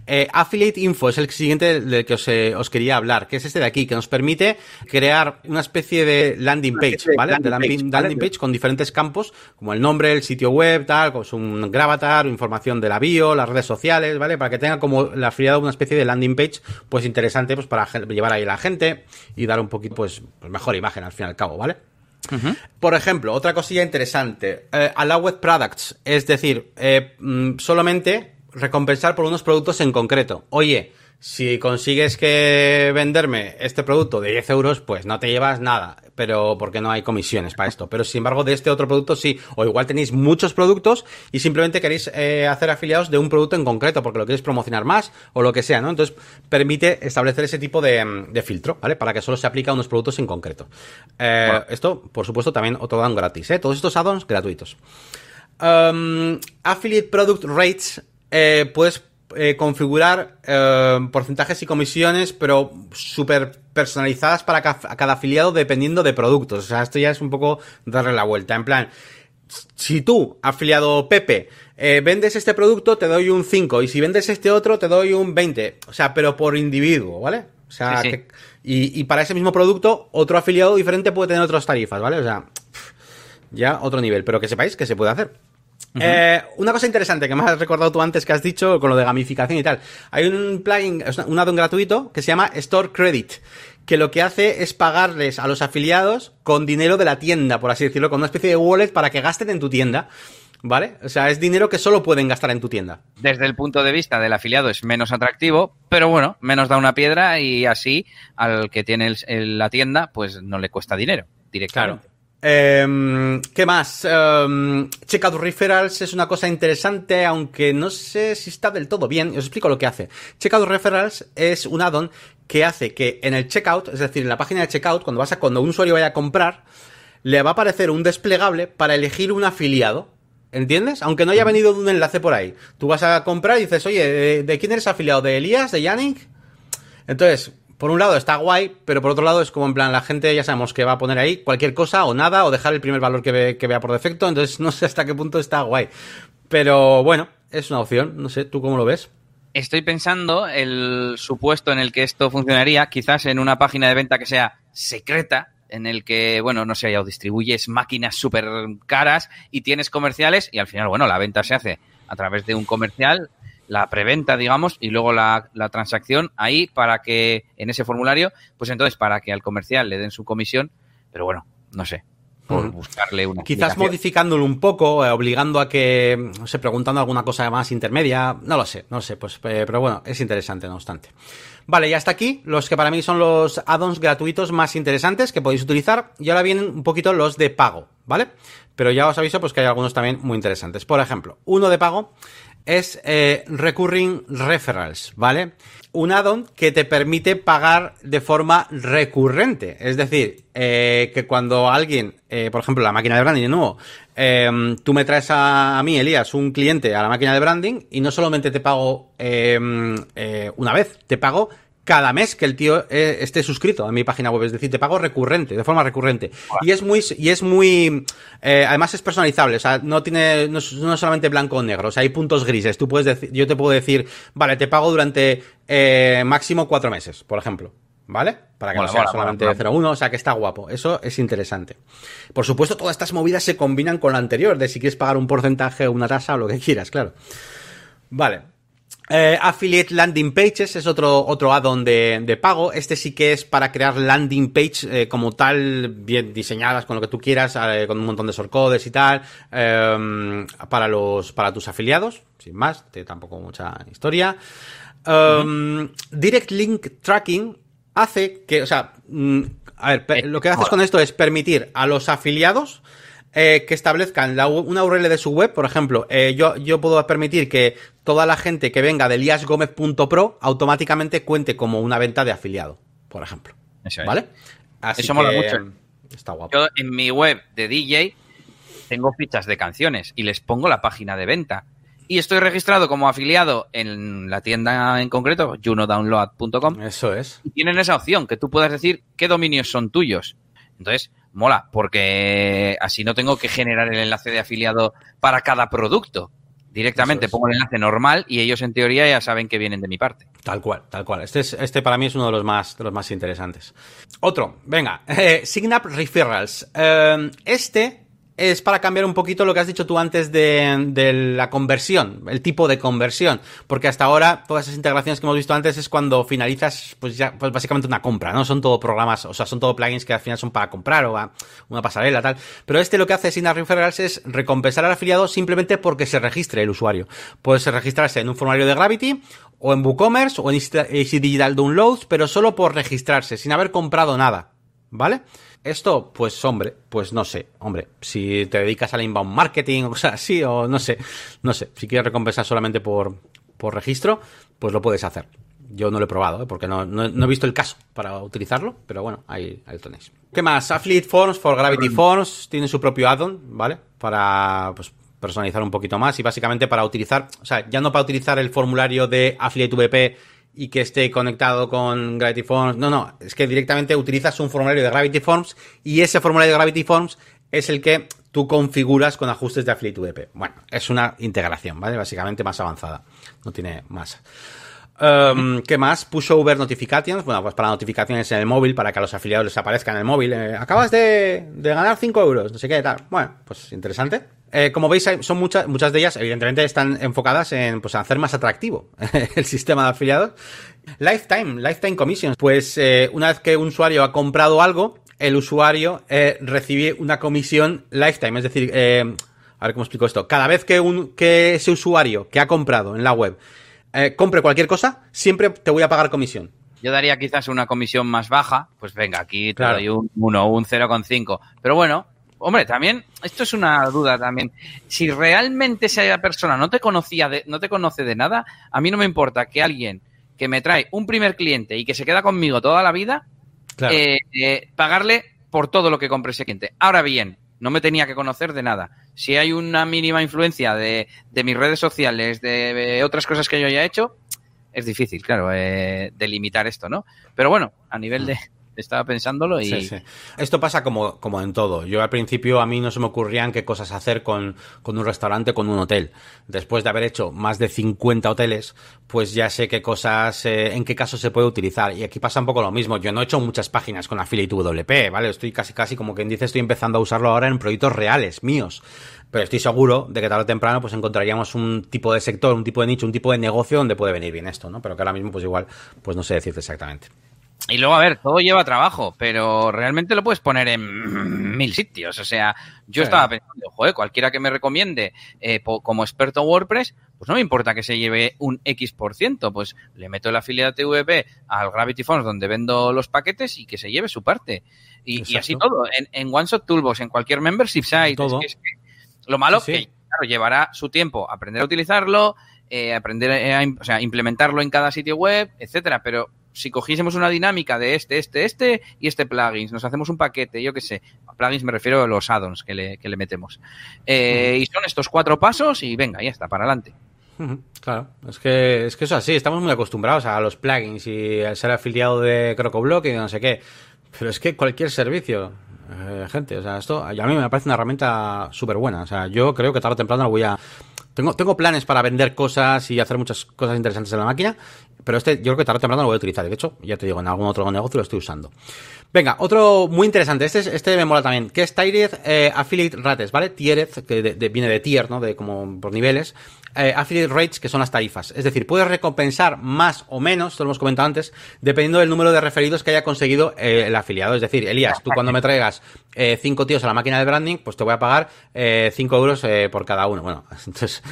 Eh, Affiliate Info es el siguiente del que eh, os, quería hablar, que es este de aquí, que nos permite crear una especie de landing page, ¿vale? De landing, page, con diferentes campos, como el nombre, el sitio web, tal, con un gravatar, información de la bio, las redes sociales, ¿vale? Para que tenga como la afiliado una especie de landing page, pues interesante, pues para llevar ahí a la gente y dar un poquito, pues, mejor imagen al fin y al cabo, ¿vale? Por ejemplo, otra cosilla interesante, eh, Allowed Products, es decir, mm, solamente recompensar por unos productos en concreto. Oye, si consigues que venderme este producto de 10 euros, pues no te llevas nada, pero porque no hay comisiones para esto. Pero sin embargo, de este otro producto sí. O igual tenéis muchos productos y simplemente queréis eh, hacer afiliados de un producto en concreto porque lo queréis promocionar más o lo que sea, ¿no? Entonces permite establecer ese tipo de, filtro, ¿vale? Para que solo se aplique a unos productos en concreto. Eh, esto, por supuesto, también otro dan gratis, ¿eh? Todos estos add-ons gratuitos. Um, affiliate Product Rates eh, puedes eh, configurar eh, porcentajes y comisiones, pero súper personalizadas para cada afiliado dependiendo de productos. O sea, esto ya es un poco darle la vuelta. En plan, si tú, afiliado Pepe, vendes este producto, te doy un 5. Y si vendes este otro, te doy un 20. O sea, pero por individuo, ¿vale? O sea, y, y, para ese mismo producto, otro afiliado diferente puede tener otras tarifas, ¿vale? O sea, ya otro nivel. Pero que sepáis que se puede hacer. Eh, una cosa interesante que me has recordado tú antes que has dicho con lo de gamificación y tal. Hay un plugin, un addon gratuito que se llama Store Credit, que lo que hace es pagarles a los afiliados con dinero de la tienda, por así decirlo, con una especie de wallet para que gasten en tu tienda. ¿Vale? O sea, es dinero que solo pueden gastar en tu tienda. Desde el punto de vista del afiliado es menos atractivo, pero bueno, menos da una piedra y así al que tiene la tienda, pues no le cuesta dinero directamente. Eh, ¿Qué más? Eh, Checkout Referrals es una cosa interesante, aunque no sé si está del todo bien. Os explico lo que hace. Checkout Referrals es un addon que hace que en el checkout, es decir, en la página de checkout, cuando vas a, cuando un usuario vaya a comprar, le va a aparecer un desplegable para elegir un afiliado. ¿Entiendes? Aunque no haya venido de un enlace por ahí. Tú vas a comprar y dices, oye, ¿de, quién eres afiliado? ¿De Elías? ¿De Yannick? Entonces, por un lado está guay, pero por otro lado es como en plan, la gente ya sabemos que va a poner ahí cualquier cosa o nada, o dejar el primer valor que, vea por defecto, entonces no sé hasta qué punto está guay. Pero bueno, es una opción, no sé, ¿tú cómo lo ves? Estoy pensando el supuesto en el que esto funcionaría, quizás en una página de venta que sea secreta, en el que, bueno, no sé, ya distribuyes máquinas súper caras y tienes comerciales y al final, bueno, la venta se hace a través de un comercial la preventa, digamos, y luego la, la, transacción ahí para que, en ese formulario, pues entonces para que al comercial le den su comisión, pero bueno, no sé, por buscarle una. Quizás modificándolo un poco, eh, obligando a que, no sé, preguntando alguna cosa más intermedia, no lo sé, no lo sé, pues, eh, pero bueno, es interesante, no obstante. Vale, y hasta aquí los que para mí son los add-ons gratuitos más interesantes que podéis utilizar. Y ahora vienen un poquito los de pago, ¿vale? Pero ya os aviso pues que hay algunos también muy interesantes. Por ejemplo, uno de pago es eh, Recurring Referrals, ¿vale? Un addon que te permite pagar de forma recurrente. Es decir, eh, que cuando alguien, eh, por ejemplo, la máquina de branding de nuevo, em, tú me traes a, mí, Elías, un cliente a la máquina de branding y no solamente te pago em, una vez, te pago cada mes que el tío eh, esté suscrito a mi página web, es decir, te pago recurrente, de forma recurrente. Y es muy, y es muy, eh, además es personalizable, o sea, no tiene, no es, solamente blanco o negro, o sea, hay puntos grises. Tú puedes decir, yo te puedo decir, vale, te pago durante eh, máximo cuatro meses, por ejemplo. ¿Vale? Para que no sea solamente de 0 1, o sea que está guapo. Eso es interesante. Por supuesto, todas estas movidas se combinan con la anterior, de si quieres pagar un porcentaje, una tasa o lo que quieras, claro. Vale. Eh, Affiliate Landing Pages es otro, otro add-on de, de, pago. Este sí que es para crear landing page eh, como tal, bien diseñadas con lo que tú quieras, eh, con un montón de shortcodes y tal, em, para los, para tus afiliados, sin más, tampoco mucha historia. Um, Direct Link Tracking hace que, o sea, mm, a ver, lo que haces con esto es permitir a los afiliados eh, que establezcan la, una URL de su web, por ejemplo, eh, yo, yo puedo permitir que toda la gente que venga de liasgomez.pro automáticamente cuente como una venta de afiliado, por ejemplo. Eso es. ¿Vale? Así Eso mola mucho. Está guapo. Yo en mi web de DJ tengo fichas de canciones y les pongo la página de venta. Y estoy registrado como afiliado en la tienda en concreto, junodownload.com. Eso es. Y tienen esa opción, que tú puedas decir qué dominios son tuyos. Entonces, mola, porque así no tengo que generar el enlace de afiliado para cada producto. Directamente es. pongo el enlace normal y ellos en teoría ya saben que vienen de mi parte. Tal cual, tal cual. Este, es, este para mí es uno de los más, de los más interesantes. Otro, venga, eh, Signup Referrals. Eh, este es para cambiar un poquito lo que has dicho tú antes de, de, la conversión, el tipo de conversión, porque hasta ahora todas esas integraciones que hemos visto antes es cuando finalizas, pues ya, pues básicamente una compra, ¿no? Son todo programas, o sea, son todo plugins que al final son para comprar o a una pasarela, tal. Pero este lo que hace sin referrals es recompensar al afiliado simplemente porque se registre el usuario. Puede registrarse en un formulario de Gravity o en WooCommerce o en Easy Digital Downloads, pero solo por registrarse, sin haber comprado nada, ¿vale? Esto, pues hombre, pues no sé, hombre, si te dedicas al inbound marketing o cosas así, o no sé, no sé, si quieres recompensar solamente por, por registro, pues lo puedes hacer. Yo no lo he probado, ¿eh? porque no, no, no, he visto el caso para utilizarlo, pero bueno, ahí, ahí lo tenéis. ¿Qué más? Affiliate Forms for Gravity Forms tiene su propio add-on, ¿vale? Para pues, personalizar un poquito más y básicamente para utilizar, o sea, ya no para utilizar el formulario de Affiliate VP y que esté conectado con Gravity Forms. No, no, es que directamente utilizas un formulario de Gravity Forms y ese formulario de Gravity Forms es el que tú configuras con ajustes de Affiliate VP. Bueno, es una integración, ¿vale? Básicamente más avanzada. No tiene más. Um, ¿Qué más? Pushover Notifications. Bueno, pues para notificaciones en el móvil, para que a los afiliados les aparezca en el móvil. Eh, acabas de, de, ganar 5 euros, no sé qué, tal. Bueno, pues interesante. Eh, como veis, son muchas, muchas de ellas, evidentemente, están enfocadas en pues, hacer más atractivo el sistema de afiliados. Lifetime, Lifetime Commissions. Pues eh, una vez que un usuario ha comprado algo, el usuario eh, recibe una comisión lifetime. Es decir, a ver cómo explico esto. Cada vez que, un, que ese usuario que ha comprado en la web compre cualquier cosa, siempre te voy a pagar comisión. Yo daría quizás una comisión más baja, pues venga, aquí te claro. doy un 1 o un 0,5. Pero bueno, hombre, también, esto es una duda también. Si realmente esa persona no te conocía, de, no te conoce de nada, a mí no me importa que alguien que me trae un primer cliente y que se queda conmigo toda la vida, claro. eh, eh, pagarle por todo lo que compre ese cliente. Ahora bien, no me tenía que conocer de nada. Si hay una mínima influencia de, de mis redes sociales, de, de, otras cosas que yo haya hecho, es difícil, claro, eh, delimitar esto, ¿no? Pero bueno, a nivel de, estaba pensándolo y... Sí, sí. Esto pasa como, como en todo. Yo al principio a mí no se me ocurrían qué cosas hacer con, con un restaurante, con un hotel. Después de haber hecho más de 50 hoteles, pues ya sé qué cosas, eh, en qué casos se puede utilizar. Y aquí pasa un poco lo mismo. Yo no he hecho muchas páginas con Affiliate WP, ¿vale? Estoy casi, casi como quien dice, estoy empezando a usarlo ahora en proyectos reales, míos pero estoy seguro de que tarde o temprano pues encontraríamos un tipo de sector, un tipo de nicho, un tipo de negocio donde puede venir bien esto, ¿no? Pero que ahora mismo pues igual pues no sé decirte exactamente. Y luego, a ver, todo lleva trabajo, pero realmente lo puedes poner en mil sitios. O sea, yo sí. estaba pensando, joder, cualquiera que me recomiende eh, como experto en WordPress, pues no me importa que se lleve un X por ciento, pues le meto el afiliado TVP al Gravity Forms donde vendo los paquetes y que se lleve su parte. Y, y así todo, en, en OneShot Toolbox, en cualquier membership site. Todo. Es que, es que lo malo sí, sí. que, claro, llevará su tiempo aprender a utilizarlo, eh, aprender a, o sea, implementarlo en cada sitio web, etcétera, pero si cogiésemos una dinámica de este, este, este y este plugins, nos hacemos un paquete, yo qué sé, a plugins me refiero a los add-ons que le, que le metemos. Eh. Y son estos cuatro pasos y venga, ya está, para adelante. Claro, es que, es que eso así, estamos muy acostumbrados a los plugins y a ser afiliado de CrocoBlock y no sé qué. Pero es que cualquier servicio, eh, gente, o sea, esto a mí me parece una herramienta súper buena. O sea, yo creo que tarde o temprano voy a tengo, tengo planes para vender cosas y hacer muchas cosas interesantes en la máquina, pero este yo creo que tarde o temprano lo voy a utilizar. De hecho, ya te digo, en algún otro negocio lo estoy usando. Venga, otro muy interesante. Este, este me mola también. Que es Tiered eh, Affiliate Rates, ¿vale? Tiered, que viene de tier, ¿no? De como por niveles. Eh, affiliate rates, que son las tarifas. Es decir, puedes recompensar más o menos, esto lo hemos comentado antes, dependiendo del número de referidos que haya conseguido eh, el afiliado. Es decir, Elías, tú cuando me traigas eh, cinco tíos a la máquina de branding, pues te voy a pagar 5 euros por cada uno. Bueno, entonces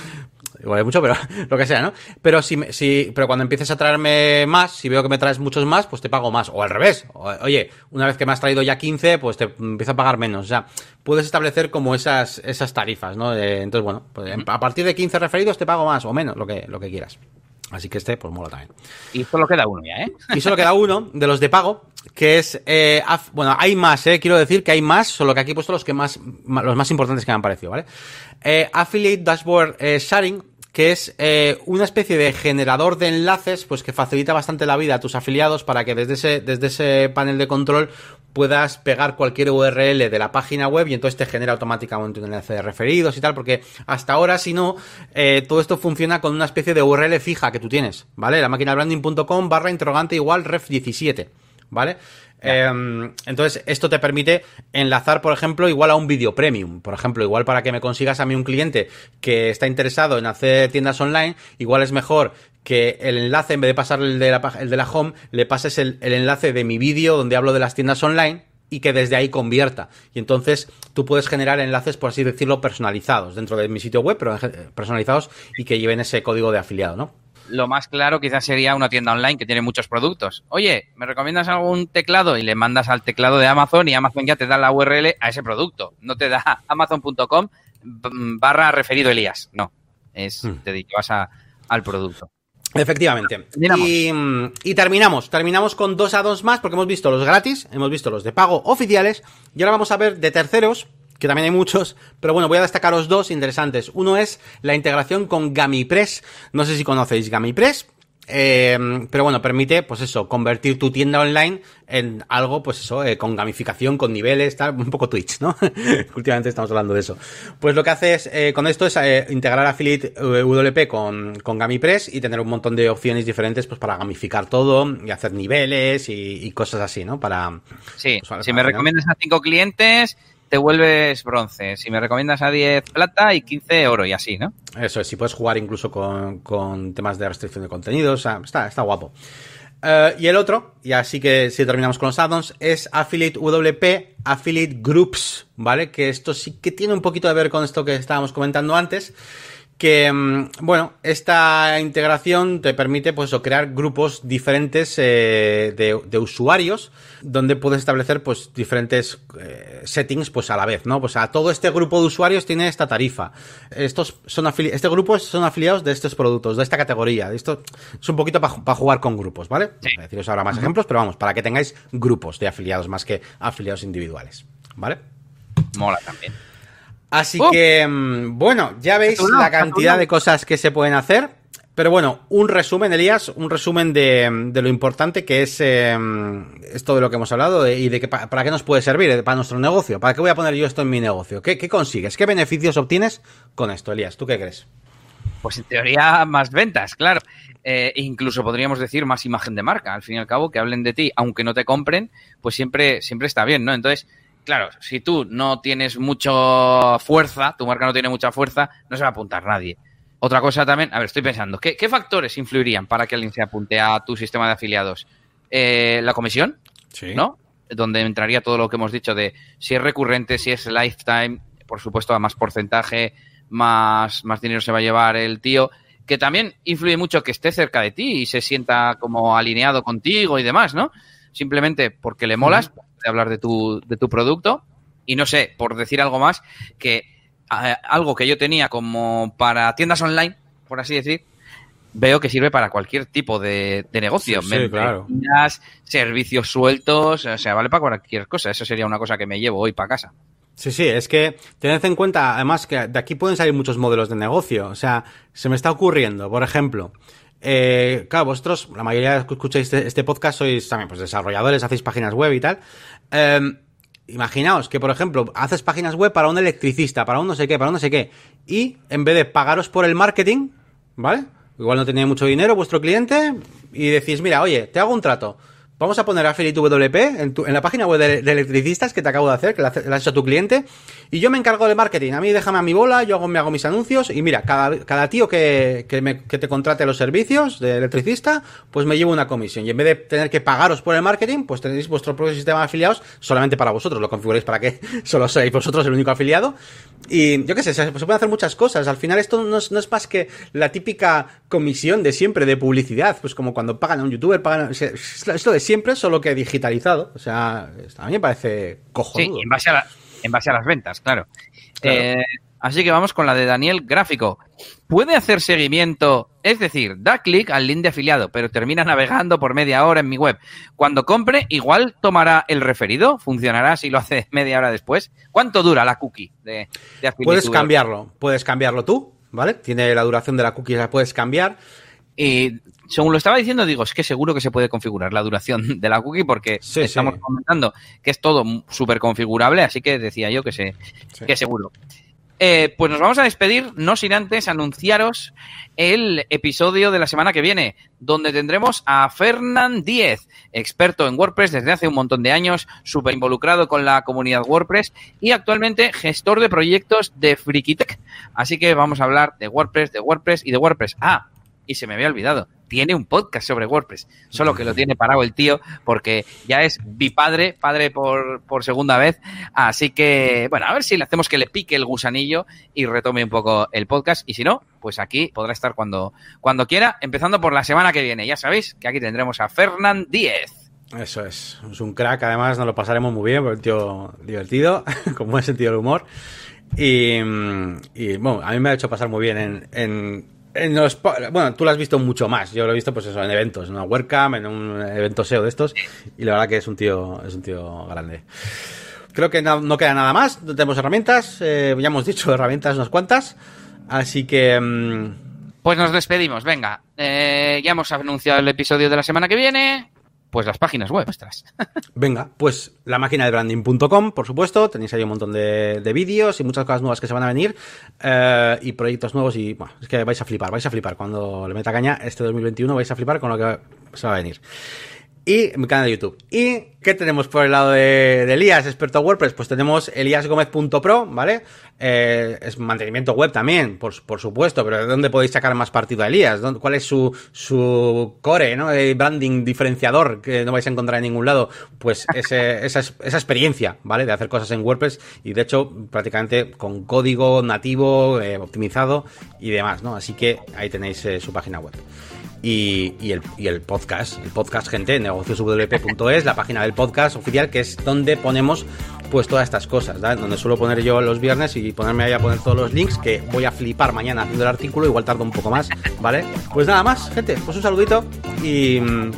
igual es mucho, pero lo que sea, ¿no? Pero si, si, pero cuando empieces a traerme más, si veo que me traes muchos más, pues te pago más. O al revés. oye, una vez que me has traído ya 15, pues te empiezo a pagar menos. O sea, puedes establecer como esas, esas tarifas, ¿no? entonces, bueno, pues a partir de 15 referidos te pago más o menos, lo que, lo que quieras. Así que este, pues mola también. Y solo queda uno ya, ¿eh? Y solo queda uno de los de pago, que es, eh, bueno, hay más, ¿eh? Quiero decir que hay más, solo que aquí he puesto los que más, los más importantes que me han parecido, ¿vale? Eh, Affiliate Dashboard eh, Sharing, que es eh, una especie de generador de enlaces, pues que facilita bastante la vida a tus afiliados para que desde ese, desde ese panel de control puedas pegar cualquier URL de la página web y entonces te genera automáticamente un enlace de referidos y tal, porque hasta ahora, si no, eh, todo esto funciona con una especie de URL fija que tú tienes, ¿vale? La máquina branding.com barra interrogante igual ref 17, ¿vale? Em, entonces, esto te permite enlazar, por ejemplo, igual a un vídeo premium. Por ejemplo, igual para que me consigas a mí un cliente que está interesado en hacer tiendas online, igual es mejor que el enlace, en vez de pasar el de la, el de la home, le pases el, el enlace de mi vídeo donde hablo de las tiendas online y que desde ahí convierta. Y entonces tú puedes generar enlaces, por así decirlo, personalizados dentro de mi sitio web, pero personalizados y que lleven ese código de afiliado, ¿no? Lo más claro quizás sería una tienda online que tiene muchos productos. Oye, ¿me recomiendas algún teclado? Y le mandas al teclado de Amazon y Amazon ya te da la URL a ese producto. No te da amazon.com barra referido Elías. No, es, hmm. te dedicas al producto. Efectivamente. Y, y, terminamos. Terminamos con dos a dos más porque hemos visto los gratis, hemos visto los de pago oficiales y ahora vamos a ver de terceros que también hay muchos, pero bueno, voy a destacaros dos interesantes. Uno es la integración con GamiPress. No sé si conocéis GamiPress. Eh, pero bueno, permite, pues eso, convertir tu tienda online en algo, pues eso, eh, con gamificación, con niveles, tal, un poco Twitch, ¿no? Últimamente estamos hablando de eso. Pues lo que hace es, eh, con esto es integrar Affiliate WP con, con GamiPress y tener un montón de opciones diferentes, pues para gamificar todo y hacer niveles y, cosas así, ¿no? Para. Sí, pues, si me recomiendas a cinco clientes, te vuelves bronce. Si me recomiendas a 10 plata y 15 oro y así, ¿no? Eso es, si puedes jugar incluso con, temas de restricción de contenidos, está, está guapo. Eh, y el otro, y así que si terminamos con los addons, es Affiliate WP, Affiliate Groups, ¿vale? Que esto sí que tiene un poquito de ver con esto que estábamos comentando antes que, mm, bueno, esta integración te permite, pues, crear grupos diferentes eh, de, usuarios, donde puedes establecer, pues, diferentes eh, settings, pues, a la vez, ¿no? Pues a todo este grupo de usuarios tiene esta tarifa. Estos son este grupo son afiliados de estos productos, de esta categoría. Esto es un poquito para jugar con grupos, ¿vale? Sí. deciros ahora más ejemplos, pero vamos, para que tengáis grupos de afiliados más que afiliados individuales, ¿vale? Mola también. Así oh. que, mm, bueno, ya veis la cantidad de cosas que se pueden hacer. Pero bueno, un resumen, Elías, un resumen de, lo importante que es em, esto de lo que hemos hablado y de que para qué nos puede servir eh, para nuestro negocio. ¿Para qué voy a poner yo esto en mi negocio? ¿Qué, consigues? ¿Qué beneficios obtienes con esto, Elías? ¿Tú qué crees? Pues en teoría más ventas, claro. Eh, incluso podríamos decir más imagen de marca. Al fin y al cabo, que hablen de ti, aunque no te compren, pues siempre, siempre está bien, ¿no? Entonces, claro, si tú no tienes mucha fuerza, tu marca no tiene mucha fuerza, no se va a apuntar nadie. Otra cosa también, a ver, estoy pensando, ¿qué, factores influirían para que alguien se apunte a tu sistema de afiliados? Eh, la comisión, sí. ¿no? Donde entraría todo lo que hemos dicho de si es recurrente, si es lifetime, por supuesto, a más porcentaje, más, más dinero se va a llevar el tío, que también influye mucho que esté cerca de ti y se sienta como alineado contigo y demás, ¿no? Simplemente porque le molas, de hablar de tu, de tu producto. Y no sé, por decir algo más, que eh, algo que yo tenía como para tiendas online, por así decir, veo que sirve para cualquier tipo de, negocio. Sí, claro. servicios sueltos, o sea, vale para cualquier cosa. Eso sería una cosa que me llevo hoy para casa. Sí, sí, es que tened en cuenta, además, que de aquí pueden salir muchos modelos de negocio. O sea, se me está ocurriendo, por ejemplo, eh, claro, vosotros, la mayoría que escucháis este, este, podcast sois también pues desarrolladores, hacéis páginas web y tal. Em, imaginaos que, por ejemplo, haces páginas web para un electricista, para un no sé qué, para un no sé qué, y en vez de pagaros por el marketing, ¿vale? Igual no tenía mucho dinero vuestro cliente, y decís, mira, oye, te hago un trato. Vamos a poner Affiliate WP en, tu- en la página web de, de electricistas que te acabo de hacer, que hace- le has hecho a tu cliente, y yo me encargo de marketing. A mí déjame a mi bola, yo hago, me hago mis anuncios, y mira, cada, cada tío que, que, me- que te contrate los servicios de electricista, pues me llevo una comisión. Y en vez de tener que pagaros por el marketing, pues tenéis vuestro propio sistema de afiliados solamente para vosotros. Lo configuréis para que solo seáis vosotros el único afiliado. Y yo qué sé, se, se pueden hacer muchas cosas. Al final esto no es, no es más que la típica comisión de siempre de publicidad. Pues como cuando pagan a un youtuber, pagan... lo- es lo de siempre, solo que digitalizado. O sea, a mí me parece Sí, cojonudo. en base a, la- en base a las ventas, claro. Claro. Eh, así que vamos con la de Daniel Gráfico. Puede hacer seguimiento, es decir, da clic al link de afiliado, pero termina navegando por media hora en mi web. Cuando compre, igual tomará el referido. Funcionará si lo hace media hora después. ¿Cuánto dura la cookie de, de Puedes cambiarlo, puedes cambiarlo tú, ¿vale? Tiene la duración de la cookie, la puedes cambiar. Y según lo estaba diciendo, digo, es que seguro que se puede configurar la duración de la cookie porque Sí, estamos sí. comentando que es todo súper configurable, así que decía yo que, se, Sí. que seguro. Eh, pues nos vamos a despedir, no sin antes anunciaros el episodio de la semana que viene, donde tendremos a Fernán Díez, experto en WordPress desde hace un montón de años, súper involucrado con la comunidad WordPress y actualmente gestor de proyectos de Frikitech. Así que vamos a hablar de WordPress, de WordPress y de WordPress. Ah, y se me había olvidado, tiene un podcast sobre WordPress, solo que lo tiene parado el tío porque ya es bipadre, padre por, por segunda vez, así que bueno, a ver si le hacemos que le pique el gusanillo y retome un poco el podcast. Y si no, pues aquí podrá estar cuando, cuando quiera, empezando por la semana que viene, ya sabéis que aquí tendremos a Fernán Díez. Eso es, es un crack, además nos lo pasaremos muy bien, porque un tío divertido, con buen sentido del humor. Y, y, bueno, a mí me ha hecho pasar muy bien en, en, en los... Bueno, tú lo has visto mucho más, yo lo he visto pues eso, en eventos, en una WordCamp, en un evento SEO de estos, y la verdad que es un tío, es un tío grande. Creo que no, no queda nada más, tenemos herramientas, eh, ya hemos dicho herramientas unas cuantas, así que... mm, Pues nos despedimos, venga, eh, ya hemos anunciado el episodio de la semana que viene, pues las páginas web nuestras. Venga, pues la máquina de branding.com, por supuesto, tenéis ahí un montón de, de vídeos y muchas cosas nuevas que se van a venir eh, y proyectos nuevos y bueno, es que vais a flipar, vais a flipar cuando le meta caña este 2021, vais a flipar con lo que se va a venir. Y mi canal de YouTube. ¿Y qué tenemos por el lado de, de Elías, experto en WordPress? Pues tenemos eliasgomez.pro, ¿vale? Eh, es mantenimiento web también, por, por supuesto, pero ¿de dónde podéis sacar más partido a Elías? ¿Dónde- ¿Cuál es su, su core, ¿no? El branding diferenciador que no vais a encontrar en ningún lado. Pues ese- esa, esa experiencia, ¿vale? De hacer cosas en WordPress y de hecho prácticamente con código nativo, eh, optimizado y demás, ¿no? Así que ahí tenéis eh, su página web y, y el, y el podcast, el podcast, gente, negocioswp.es, la página del podcast oficial, que es donde ponemos pues todas estas cosas, ¿vale? donde suelo poner yo los viernes y ponerme ahí a poner todos los links, que voy a flipar mañana haciendo el artículo, igual tardo un poco más, ¿vale? Pues nada más, gente, pues un saludito y mm,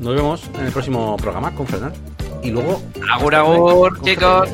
nos vemos en el próximo programa con Fernando. Y luego... Agur, agur, chicos.